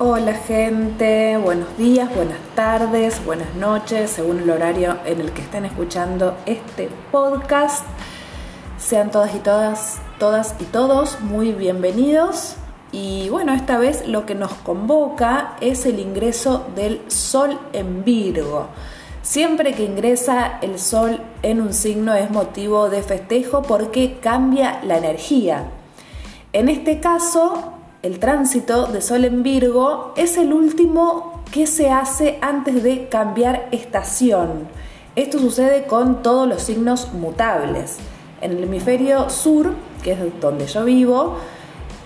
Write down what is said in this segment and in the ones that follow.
Hola gente, buenos días, buenas tardes, buenas noches, según el horario en el que estén escuchando este podcast. Sean todas y todas, todas y todos muy bienvenidos. Y bueno, esta vez lo que nos convoca es el ingreso del Sol en Virgo. Siempre que ingresa el Sol en un signo es motivo de festejo porque cambia la energía. En este caso, el tránsito de Sol en Virgo es el último que se hace antes de cambiar estación. Esto sucede con todos los signos mutables. En el hemisferio sur, que es donde yo vivo,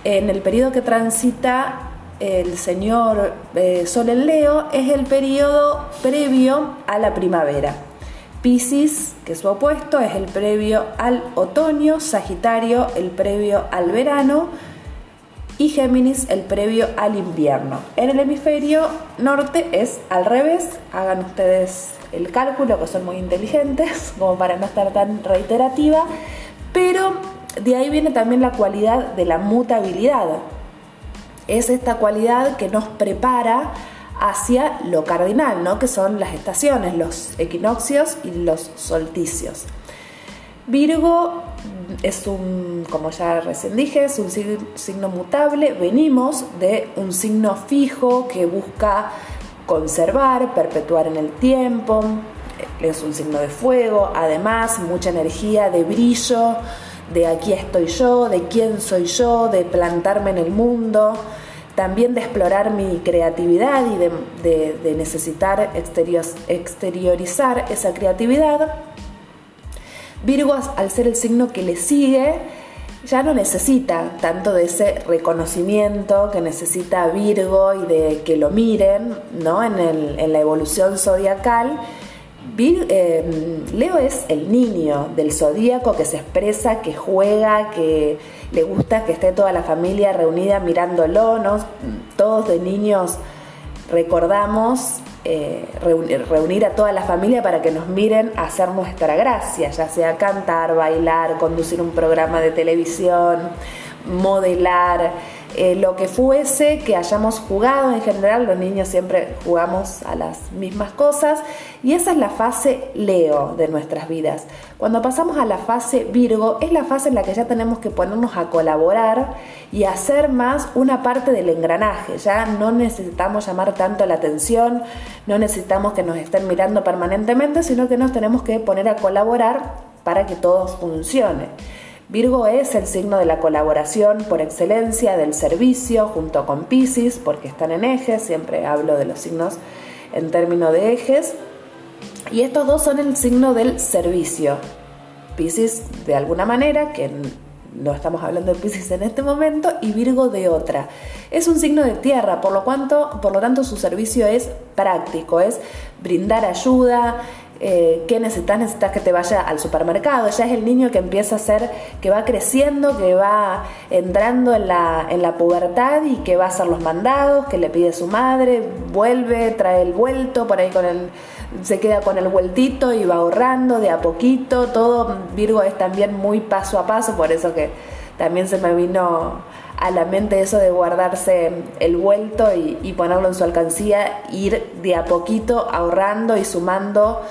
en el periodo que transita el señor eh, Sol en Leo es el periodo previo a la primavera. Pisces, que es su opuesto, es el previo al otoño, Sagitario el previo al verano y Géminis el previo al invierno. En el hemisferio norte es al revés, hagan ustedes el cálculo que son muy inteligentes como para no estar tan reiterativa, pero de ahí viene también la cualidad de la mutabilidad. Es esta cualidad que nos prepara hacia lo cardinal, ¿no? que son las estaciones, los equinoccios y los solsticios. Virgo es un, como ya recién dije, es un signo mutable. Venimos de un signo fijo que busca conservar, perpetuar en el tiempo. Es un signo de fuego, además mucha energía de brillo, de aquí estoy yo, de quién soy yo, de plantarme en el mundo, también de explorar mi creatividad y de, necesitar exteriorizar esa creatividad Virgo, al ser el signo que le sigue, ya no necesita tanto de ese reconocimiento que necesita Virgo y de que lo miren ¿no? en, la evolución zodiacal. Eh, Leo es el niño del zodíaco que se expresa, que juega, que le gusta que esté toda la familia reunida mirándolo, ¿no? Todos de niños recordamos eh, reunir, a toda la familia para que nos miren hacer nuestra gracia, ya sea cantar, bailar, conducir un programa de televisión, modelar, eh, lo que fuese que hayamos jugado en general, los niños siempre jugamos a las mismas cosas y esa es la fase Leo de nuestras vidas. Cuando pasamos a la fase Virgo es la fase en la que ya tenemos que ponernos a colaborar y hacer más una parte del engranaje, ya no necesitamos llamar tanto la atención, no necesitamos que nos estén mirando permanentemente, sino que nos tenemos que poner a colaborar para que todo funcione. Virgo es el signo de la colaboración por excelencia, del servicio, junto con Pisces, porque están en ejes, siempre hablo de los signos en términos de ejes. Y estos dos son el signo del servicio. Pisces de alguna manera, que no estamos hablando de Pisces en este momento, y Virgo de otra. Es un signo de tierra, por lo, por lo tanto su servicio es práctico, es brindar ayuda, eh, ¿qué necesitas? Necesitas que te vaya al supermercado. Ya es el niño que empieza a ser, que va creciendo, que va entrando en la, en la pubertad y que va a hacer los mandados, que le pide su madre, vuelve, trae el vuelto, por ahí con el, se queda con el vueltito y va ahorrando de a poquito. Todo Virgo es también muy paso a paso, por eso que también se me vino a la mente eso de guardarse el vuelto y, y ponerlo en su alcancía, ir de a poquito ahorrando y sumando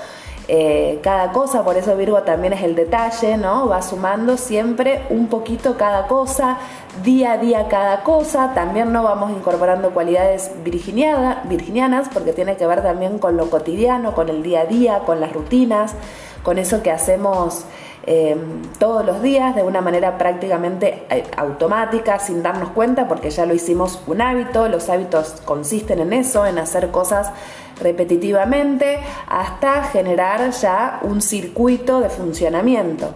eh, cada cosa, por eso Virgo también es el detalle, ¿no? Va sumando siempre un poquito cada cosa, día a día cada cosa, también no vamos incorporando cualidades virginianas, porque tiene que ver también con lo cotidiano, con el día a día, con las rutinas, con eso que hacemos eh, todos los días de una manera prácticamente eh, automática, sin darnos cuenta, porque ya lo hicimos un hábito, los hábitos consisten en eso, en hacer cosas repetitivamente hasta generar ya un circuito de funcionamiento.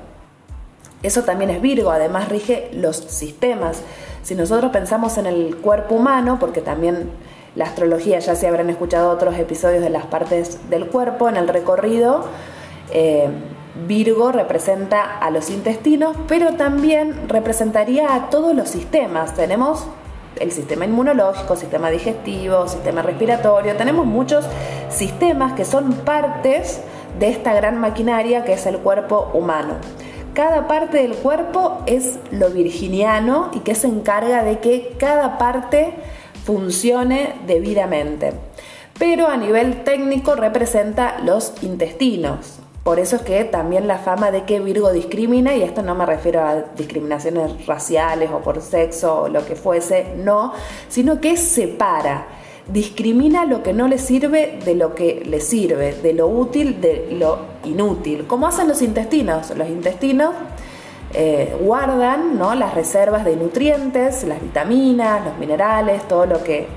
Eso también es Virgo, además rige los sistemas. Si nosotros pensamos en el cuerpo humano, porque también la astrología ya se habrán escuchado otros episodios de las partes del cuerpo, en el recorrido, eh, Virgo representa a los intestinos, pero también representaría a todos los sistemas. Tenemos el sistema inmunológico, sistema digestivo, sistema respiratorio, tenemos muchos sistemas que son partes de esta gran maquinaria que es el cuerpo humano. Cada parte del cuerpo es lo virginiano y que se encarga de que cada parte funcione debidamente. Pero a nivel técnico representa los intestinos. Por eso es que también la fama de que Virgo discrimina, y esto no me refiero a discriminaciones raciales o por sexo o lo que fuese, no, sino que separa discrimina lo que no le sirve de lo que le sirve, de lo útil de lo inútil. ¿Cómo hacen los intestinos? Los intestinos eh, guardan ¿no? las reservas de nutrientes, las vitaminas, los minerales, todo lo que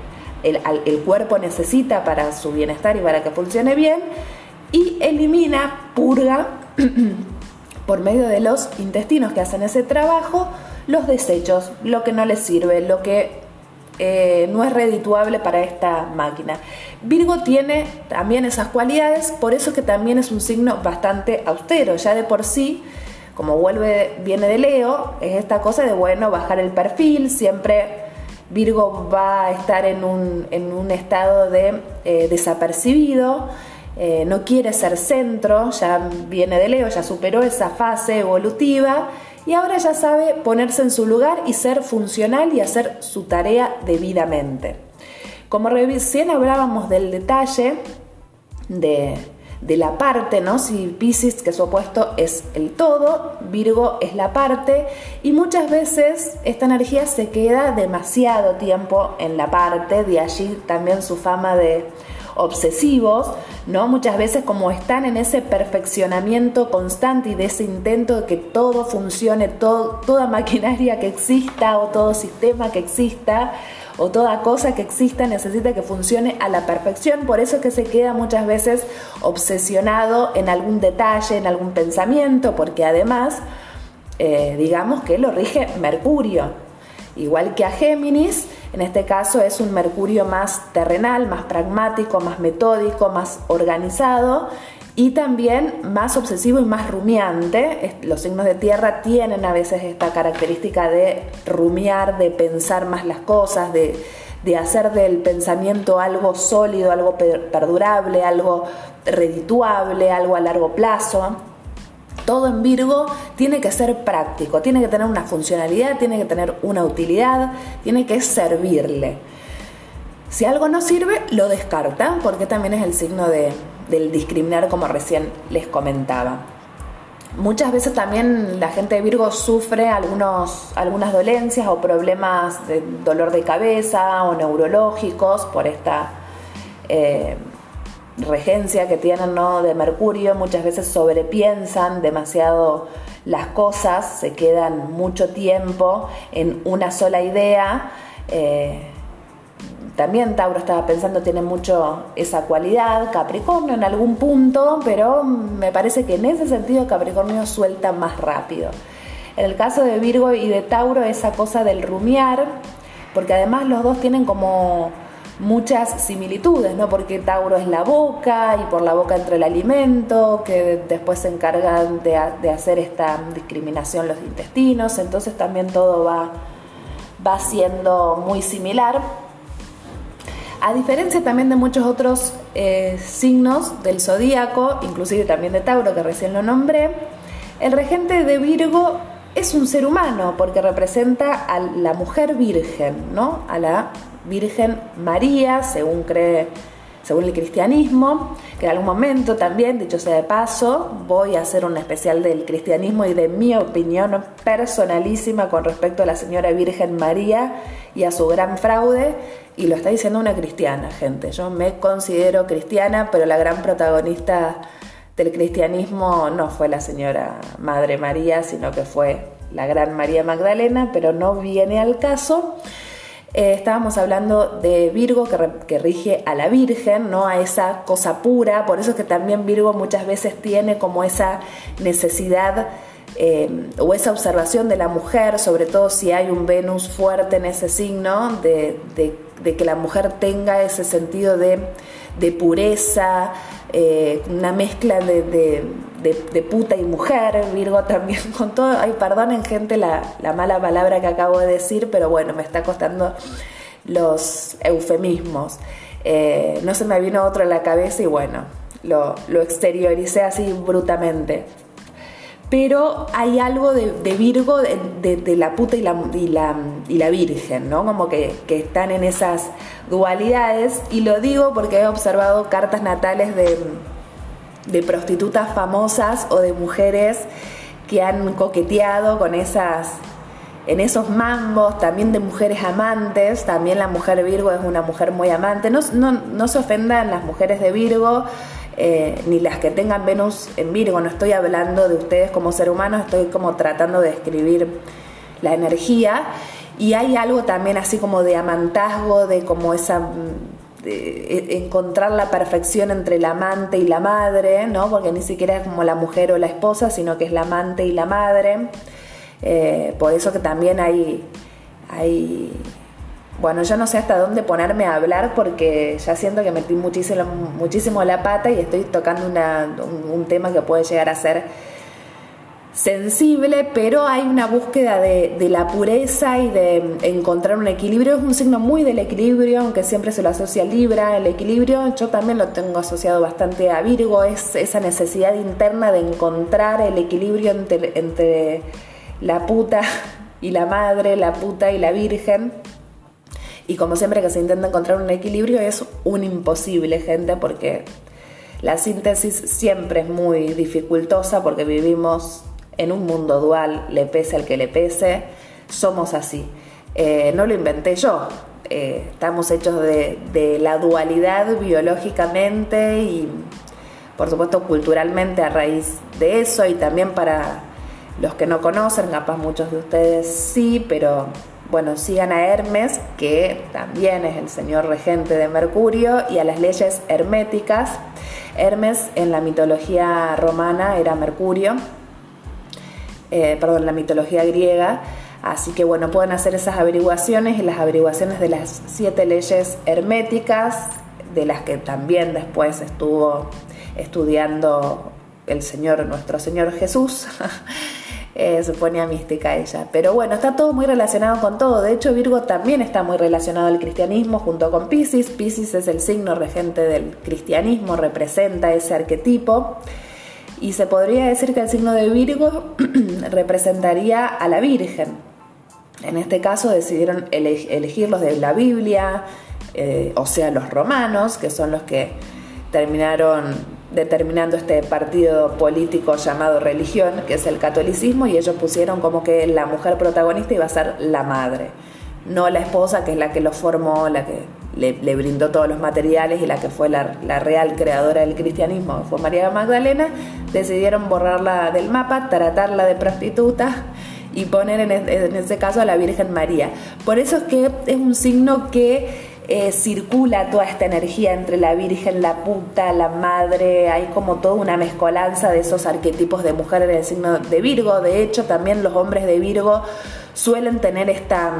el cuerpo necesita para su bienestar y para que funcione bien, y elimina, purga, por medio de los intestinos que hacen ese trabajo, los desechos, lo que no les sirve, lo que eh, no es redituable para esta máquina. Virgo tiene también esas cualidades, por eso que también es un signo bastante austero, ya de por sí, como vuelve, viene de Leo, es esta cosa de, bueno, bajar el perfil, siempre Virgo va a estar en un, estado de eh, desapercibido, eh, no quiere ser centro, ya viene de Leo, ya superó esa fase evolutiva y ahora ya sabe ponerse en su lugar y ser funcional y hacer su tarea debidamente. Como recién hablábamos del detalle de, la parte, ¿no? Si Pisces, que su opuesto es el todo, Virgo es la parte, y muchas veces esta energía se queda demasiado tiempo en la parte, de allí también su fama de obsesivos, ¿no? Muchas veces como están en ese perfeccionamiento constante y de ese intento de que todo funcione, toda maquinaria que exista o todo sistema que exista o toda cosa que exista necesita que funcione a la perfección, por eso es que se queda muchas veces obsesionado en algún detalle, en algún pensamiento, porque además, eh, digamos que lo rige Mercurio, igual que a Géminis, en este caso es un Mercurio más terrenal, más pragmático, más metódico, más organizado y también más obsesivo y más rumiante. Los signos de tierra tienen a veces esta característica de rumiar, de pensar más las cosas, de, hacer del pensamiento algo sólido, algo perdurable, algo redituable, algo a largo plazo todo en Virgo tiene que ser práctico, tiene que tener una funcionalidad, tiene que tener una utilidad, tiene que servirle. Si algo no sirve, lo descarta, porque también es el signo de, del discriminar, como recién les comentaba. Muchas veces también la gente de Virgo sufre algunos, algunas dolencias o problemas de dolor de cabeza o neurológicos por esta eh, regencia que tienen ¿no? de Mercurio, muchas veces sobrepiensan demasiado las cosas, se quedan mucho tiempo en una sola idea. Eh, también Tauro estaba pensando, tiene mucho esa cualidad, Capricornio en algún punto, pero me parece que en ese sentido Capricornio suelta más rápido. En el caso de Virgo y de Tauro, esa cosa del rumiar, porque además los dos tienen como muchas similitudes, ¿no? Porque Tauro es la boca y por la boca entra el alimento, que después se encargan de, hacer esta discriminación los intestinos, entonces también todo va, va siendo muy similar. A diferencia también de muchos otros eh, signos del zodíaco, inclusive también de Tauro, que recién lo nombré, el regente de Virgo es un ser humano porque representa a la mujer virgen, ¿no? A la Virgen María, según cree, según el cristianismo, que en algún momento también, dicho sea de paso, voy a hacer un especial del cristianismo y de mi opinión personalísima con respecto a la señora Virgen María y a su gran fraude, y lo está diciendo una cristiana, gente. Yo me considero cristiana, pero la gran protagonista del cristianismo no fue la señora Madre María, sino que fue la gran María Magdalena, pero no viene al caso. Eh, estábamos hablando de Virgo que, rige a la Virgen, ¿no? a esa cosa pura, por eso es que también Virgo muchas veces tiene como esa necesidad eh, o esa observación de la mujer, sobre todo si hay un Venus fuerte en ese signo, de, que la mujer tenga ese sentido de, pureza, eh, una mezcla de de, puta y mujer, Virgo también con todo, ay, perdonen gente la, mala palabra que acabo de decir, pero bueno, me está costando los eufemismos. Eh, no se me vino otro a la cabeza y bueno, lo, exterioricé así brutamente. pero hay algo de, Virgo, de, la puta y la, y la, Virgen, ¿no? Como que, están en esas dualidades. Y lo digo porque he observado cartas natales de, prostitutas famosas o de mujeres que han coqueteado con esas en esos mambos, también de mujeres amantes, también la mujer Virgo es una mujer muy amante, no, no, no se ofendan las mujeres de Virgo, eh, ni las que tengan Venus en Virgo, no estoy hablando de ustedes como ser humanos, estoy como tratando de describir la energía. Y hay algo también así como de amantazgo, de como esa de encontrar la perfección entre el amante y la madre, ¿no? Porque ni siquiera es como la mujer o la esposa, sino que es la amante y la madre. Eh, por eso que también hay, hay bueno, yo no sé hasta dónde ponerme a hablar porque ya siento que metí muchísimo, muchísimo la pata y estoy tocando un, tema que puede llegar a ser sensible, pero hay una búsqueda de, la pureza y de encontrar un equilibrio. Es un signo muy del equilibrio, aunque siempre se lo asocia Libra. El equilibrio yo también lo tengo asociado bastante a Virgo, es esa necesidad interna de encontrar el equilibrio entre, entre la puta y la madre, la puta y la virgen y como siempre que se intenta encontrar un equilibrio es un imposible, gente, porque la síntesis siempre es muy dificultosa porque vivimos en un mundo dual, le pese al que le pese, somos así. Eh, no lo inventé yo, eh, estamos hechos de, de la dualidad biológicamente y por supuesto culturalmente a raíz de eso y también para los que no conocen, capaz muchos de ustedes sí, pero bueno, sigan a Hermes, que también es el señor regente de Mercurio, y a las leyes herméticas. Hermes en la mitología romana era Mercurio, eh, perdón, la mitología griega. Así que bueno, pueden hacer esas averiguaciones y las averiguaciones de las siete leyes herméticas, de las que también después estuvo estudiando el Señor, nuestro Señor Jesús. eh, se ponía mística ella. Pero bueno, está todo muy relacionado con todo. De hecho, Virgo también está muy relacionado al cristianismo junto con Pisces. Pisces es el signo regente del cristianismo, representa ese arquetipo. Y se podría decir que el signo de Virgo representaría a la Virgen. En este caso decidieron elegir los de la Biblia, eh, o sea, los romanos, que son los que terminaron determinando este partido político llamado religión, que es el catolicismo, y ellos pusieron como que la mujer protagonista iba a ser la madre, no la esposa, que es la que lo formó, la que le, brindó todos los materiales y la que fue la, real creadora del cristianismo, fue María Magdalena, decidieron borrarla del mapa, tratarla de prostituta y poner en, en ese caso a la Virgen María. Por eso es que es un signo que eh, circula toda esta energía entre la Virgen, la puta, la madre, hay como toda una mezcolanza de esos arquetipos de mujer en el signo de Virgo. De hecho, también los hombres de Virgo suelen tener esta,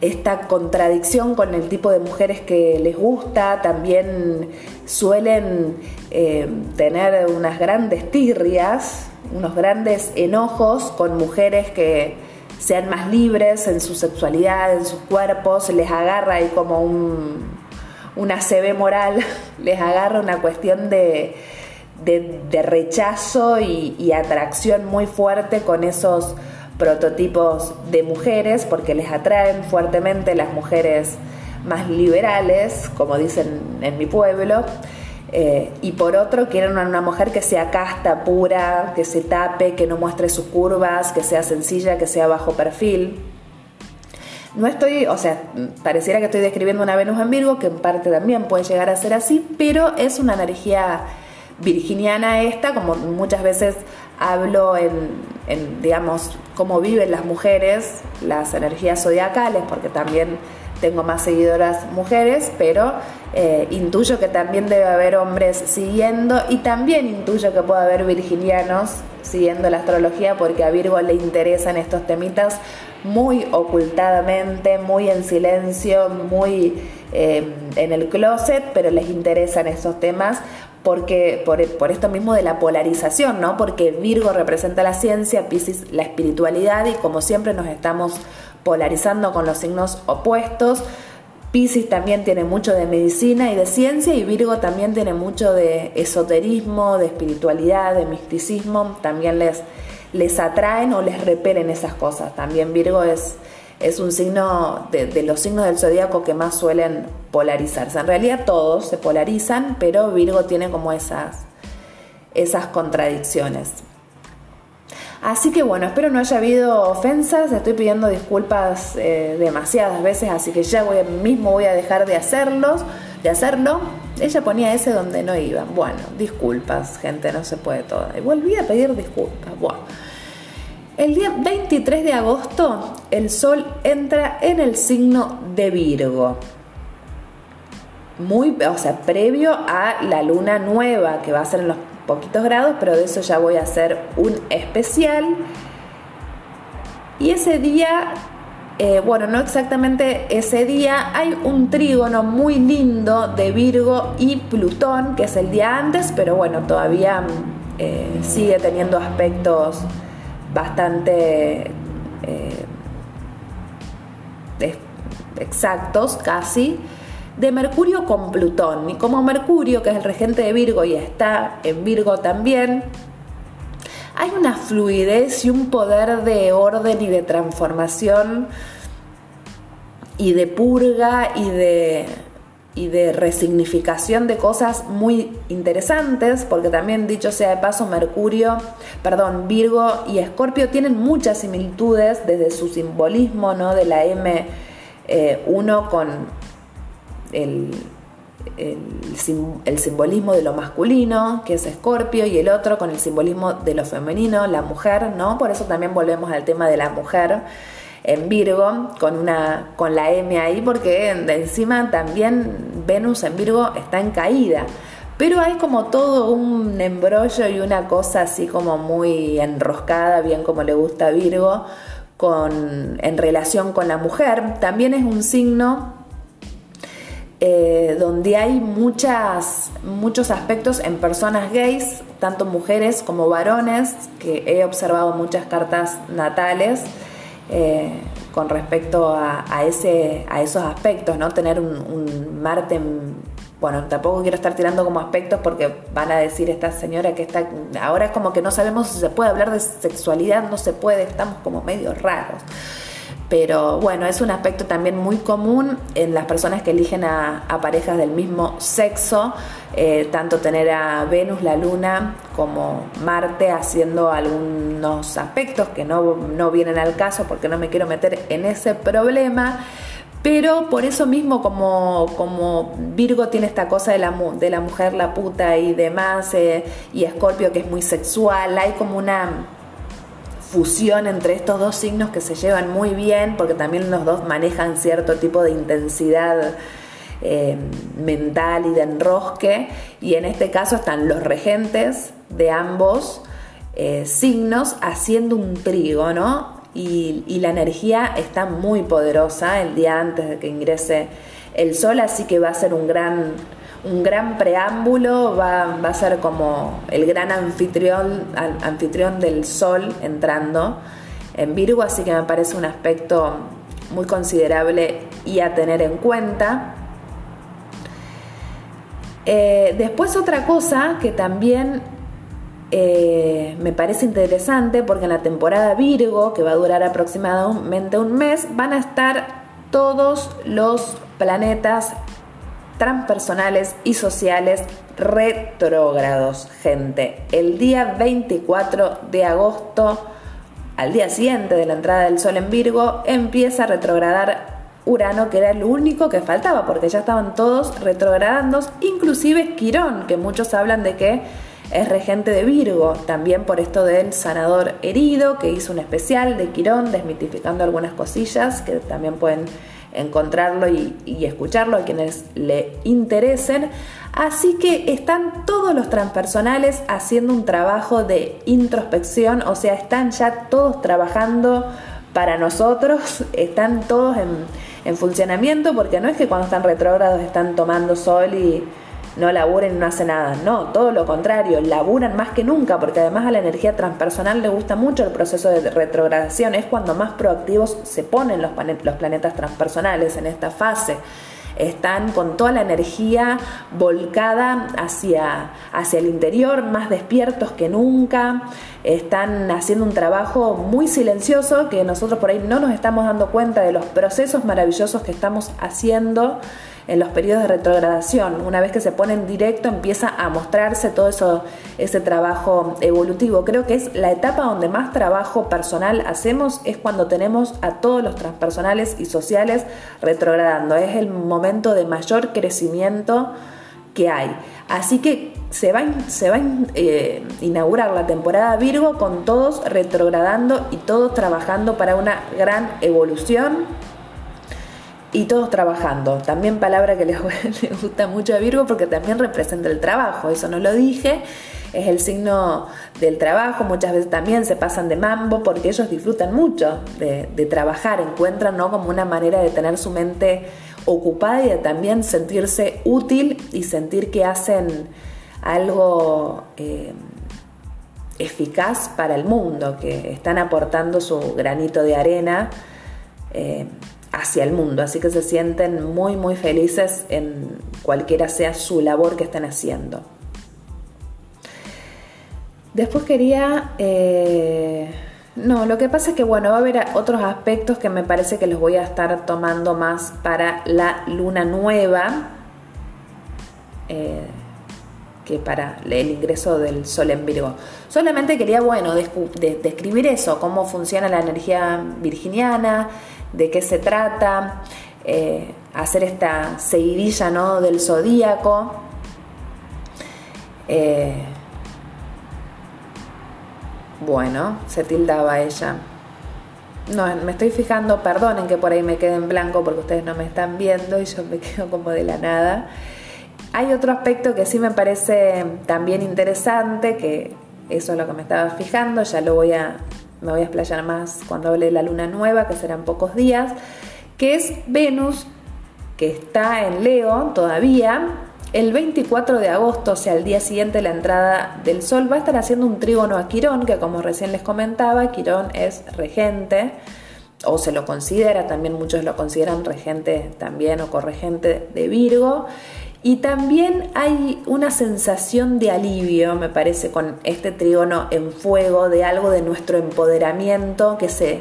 esta contradicción con el tipo de mujeres que les gusta, también suelen eh, tener unas grandes tirrias, unos grandes enojos con mujeres que sean más libres en su sexualidad, en sus cuerpos, les agarra ahí como un, una CB moral, les agarra una cuestión de, de, rechazo y, y, atracción muy fuerte con esos prototipos de mujeres, porque les atraen fuertemente las mujeres más liberales, como dicen en mi pueblo, eh, y por otro quieren una, mujer que sea casta, pura, que se tape, que no muestre sus curvas, que sea sencilla, que sea bajo perfil. No estoy, o sea, pareciera que estoy describiendo una Venus en Virgo, que en parte también puede llegar a ser así, pero es una energía virginiana esta, como muchas veces hablo en, digamos, cómo viven las mujeres, las energías zodiacales, porque también tengo más seguidoras mujeres, pero eh, intuyo que también debe haber hombres siguiendo y también intuyo que puede haber virginianos siguiendo la astrología porque a Virgo le interesan estos temitas muy ocultadamente, muy en silencio, muy eh, en el closet, pero les interesan estos temas porque por, por, esto mismo de la polarización, ¿no? Porque Virgo representa la ciencia, Pisces la espiritualidad y como siempre nos estamos polarizando con los signos opuestos Pisces también tiene mucho de medicina y de ciencia y Virgo también tiene mucho de esoterismo, de espiritualidad, de misticismo. También les, les atraen o les repelen esas cosas. También Virgo es, es un signo de, los signos del zodíaco que más suelen polarizarse. En realidad todos se polarizan, pero Virgo tiene como esas, esas contradicciones. Así que bueno, espero no haya habido ofensas, estoy pidiendo disculpas eh, demasiadas veces, así que ya voy, mismo voy a dejar de hacerlos, de hacerlo. Ella ponía ese donde no iba. Bueno, disculpas, gente, no se puede todo. Y volví a pedir disculpas. Bueno. El día 23 de agosto el sol entra en el signo de Virgo. Muy, o sea, previo a la luna nueva que va a ser en los poquitos grados, pero de eso ya voy a hacer un especial. Y ese día, eh, bueno, no exactamente ese día, hay un trígono muy lindo de Virgo y Plutón, que es el día antes, pero bueno, todavía eh, sigue teniendo aspectos bastante eh, exactos casi de Mercurio con Plutón. Y como Mercurio, que es el regente de Virgo y está en Virgo también, hay una fluidez y un poder de orden y de transformación y de purga y de, y de resignificación de cosas muy interesantes, porque también dicho sea de paso, Mercurio, perdón, Virgo y Escorpio tienen muchas similitudes desde su simbolismo, ¿no? De la M1 eh, con el, el, simbolismo de lo masculino, que es Escorpio, y el otro con el simbolismo de lo femenino, la mujer, ¿no? Por eso también volvemos al tema de la mujer en Virgo, con, una, con la M ahí, porque encima también Venus en Virgo está en caída. Pero hay como todo un embrollo y una cosa así como muy enroscada, bien como le gusta a Virgo, con, en relación con la mujer. También es un signo eh, donde hay muchas, muchos aspectos en personas gays, tanto mujeres como varones, que he observado muchas cartas natales eh, con respecto a, ese, a esos aspectos, ¿no? Tener un, Marte, bueno, tampoco quiero estar tirando como aspectos porque van a decir esta señora que está, ahora es como que no sabemos si se puede hablar de sexualidad, no se puede, estamos como medio raros pero bueno, es un aspecto también muy común en las personas que eligen a, parejas del mismo sexo, eh, tanto tener a Venus, la Luna, como Marte haciendo algunos aspectos que no, no vienen al caso porque no me quiero meter en ese problema. Pero por eso mismo, como, como Virgo tiene esta cosa de la, de la mujer, la puta y demás, eh, y Escorpio que es muy sexual, hay como una fusión entre estos dos signos que se llevan muy bien, porque también los dos manejan cierto tipo de intensidad eh, mental y de enrosque, y en este caso están los regentes de ambos eh, signos haciendo un trígono, y, y la energía está muy poderosa el día antes de que ingrese el sol, así que va a ser un gran un gran preámbulo, va, a ser como el gran anfitrión, anfitrión del sol entrando en Virgo, así que me parece un aspecto muy considerable y a tener en cuenta. Eh, después otra cosa que también eh, me parece interesante, porque en la temporada Virgo, que va a durar aproximadamente un mes, van a estar todos los planetas transpersonales y sociales retrógrados, gente. El día 24 de agosto, al día siguiente de la entrada del Sol en Virgo, empieza a retrogradar Urano, que era lo único que faltaba, porque ya estaban todos retrogradando, inclusive Quirón, que muchos hablan de que es regente de Virgo, también por esto del sanador herido, que hizo un especial de Quirón, desmitificando algunas cosillas que también pueden encontrarlo y, escucharlo a quienes le interesen. Así que están todos los transpersonales haciendo un trabajo de introspección, o sea, están ya todos trabajando para nosotros, están todos en, en funcionamiento, porque no es que cuando están retrógrados están tomando sol y no laburen no hacen nada. No, todo lo contrario, laburan más que nunca, porque además a la energía transpersonal le gusta mucho el proceso de retrogradación, es cuando más proactivos se ponen los, los planetas transpersonales en esta fase. están con toda la energía volcada hacia, hacia el interior, más despiertos que nunca, están haciendo un trabajo muy silencioso que nosotros por ahí no nos estamos dando cuenta de los procesos maravillosos que estamos haciendo en los periodos de retrogradación. Una vez que se pone en directo empieza a mostrarse todo eso, ese trabajo evolutivo. Creo que es la etapa donde más trabajo personal hacemos es cuando tenemos a todos los transpersonales y sociales retrogradando. Es el momento de mayor crecimiento que hay. Así que se va, se va a eh, inaugurar la temporada Virgo con todos retrogradando y todos trabajando para una gran evolución y todos trabajando. También palabra que les, gusta mucho a Virgo porque también representa el trabajo, eso no lo dije, es el signo del trabajo, muchas veces también se pasan de mambo porque ellos disfrutan mucho de, trabajar, encuentran ¿no? como una manera de tener su mente ocupada y de también sentirse útil y sentir que hacen algo eh, eficaz para el mundo, que están aportando su granito de arena. Eh, hacia el mundo, así que se sienten muy muy felices en cualquiera sea su labor que estén haciendo. Después quería... Eh, no, lo que pasa es que bueno, va a haber otros aspectos que me parece que los voy a estar tomando más para la luna nueva eh, que para el ingreso del sol en Virgo. Solamente quería, bueno, describir eso, cómo funciona la energía virginiana, de qué se trata, eh, hacer esta seguidilla ¿no? del zodíaco. Eh, bueno, se tildaba ella. No, me estoy fijando, perdonen que por ahí me quede en blanco porque ustedes no me están viendo y yo me quedo como de la nada. Hay otro aspecto que sí me parece también interesante, que eso es lo que me estaba fijando, ya lo voy a me voy a explayar más cuando hable de la luna nueva, que serán pocos días, que es Venus, que está en Leo todavía. El 24 de agosto, o sea, el día siguiente de la entrada del Sol, va a estar haciendo un trígono a Quirón, que como recién les comentaba, Quirón es regente, o se lo considera, también muchos lo consideran regente también o corregente de Virgo. Y también hay una sensación de alivio, me parece, con este trígono en fuego, de algo de nuestro empoderamiento que se,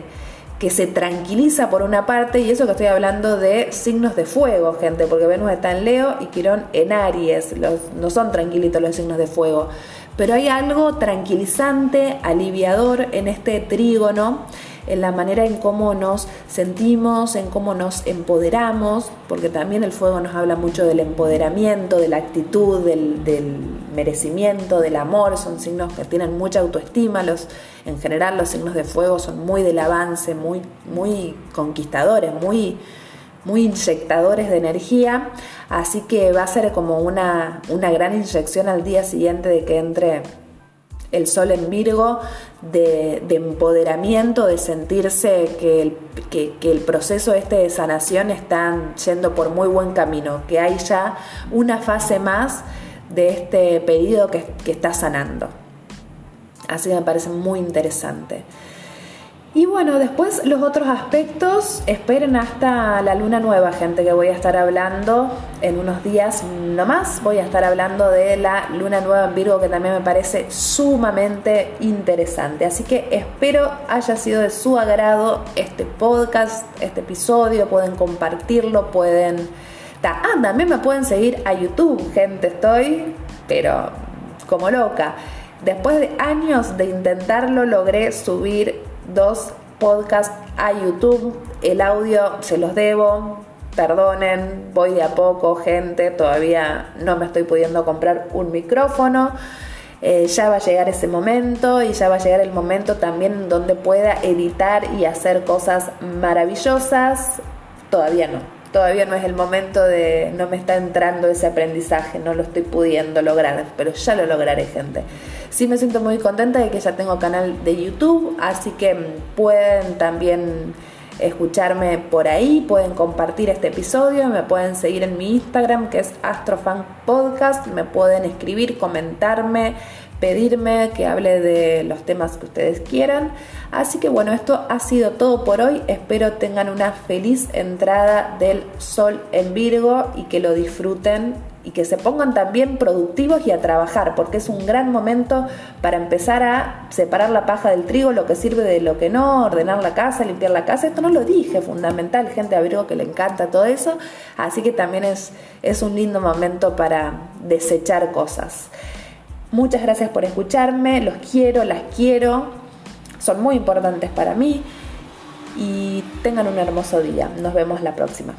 que se tranquiliza por una parte, y eso que estoy hablando de signos de fuego, gente, porque Venus está en Leo y Quirón en Aries, no son tranquilitos los signos de fuego, pero hay algo tranquilizante, aliviador en este trígono en la manera en cómo nos sentimos, en cómo nos empoderamos, porque también el fuego nos habla mucho del empoderamiento, de la actitud, del, merecimiento, del amor, son signos que tienen mucha autoestima, los, en general los signos de fuego son muy del avance, muy, muy conquistadores, muy muy inyectadores de energía, así que va a ser como una, una gran inyección al día siguiente de que entre el sol en Virgo, de, empoderamiento, de sentirse que el, proceso este de sanación está yendo por muy buen camino, que hay ya una fase más de este pedido que, que está sanando. Así me parece muy interesante. Y bueno, después los otros aspectos, esperen hasta la luna nueva, gente, que voy a estar hablando en unos días nomás. Voy a estar hablando de la luna nueva en Virgo, que también me parece sumamente interesante. Así que espero haya sido de su agrado este podcast, este episodio. Pueden compartirlo, pueden... Ah, también me pueden seguir a YouTube, gente. Estoy, pero como loca. Después de años de intentarlo, logré subir dos podcasts a YouTube. El audio se los debo. Perdonen, voy de a poco, gente. Todavía no me estoy pudiendo comprar un micrófono. Eh, ya va a llegar ese momento y ya va a llegar el momento también donde pueda editar y hacer cosas maravillosas. Todavía no todavía no es el momento de, no me está entrando ese aprendizaje, no lo estoy pudiendo lograr, pero ya lo lograré, gente. Sí me siento muy contenta de que ya tengo canal de YouTube, así que pueden también escucharme por ahí, pueden compartir este episodio, me pueden seguir en mi Instagram que es Astrofan Podcast, me pueden escribir, comentarme, pedirme que hable de los temas que ustedes quieran. Así que bueno, esto ha sido todo por hoy. Espero tengan una feliz entrada del sol en Virgo y que lo disfruten y que se pongan también productivos y a trabajar, porque es un gran momento para empezar a separar la paja del trigo, lo que sirve de lo que no, ordenar la casa, limpiar la casa. Esto no lo dije, fundamental, gente a Virgo que le encanta todo eso, así que también es, es un lindo momento para desechar cosas. Muchas gracias por escucharme, los quiero, las quiero, son muy importantes para mí y tengan un hermoso día. Nos vemos la próxima.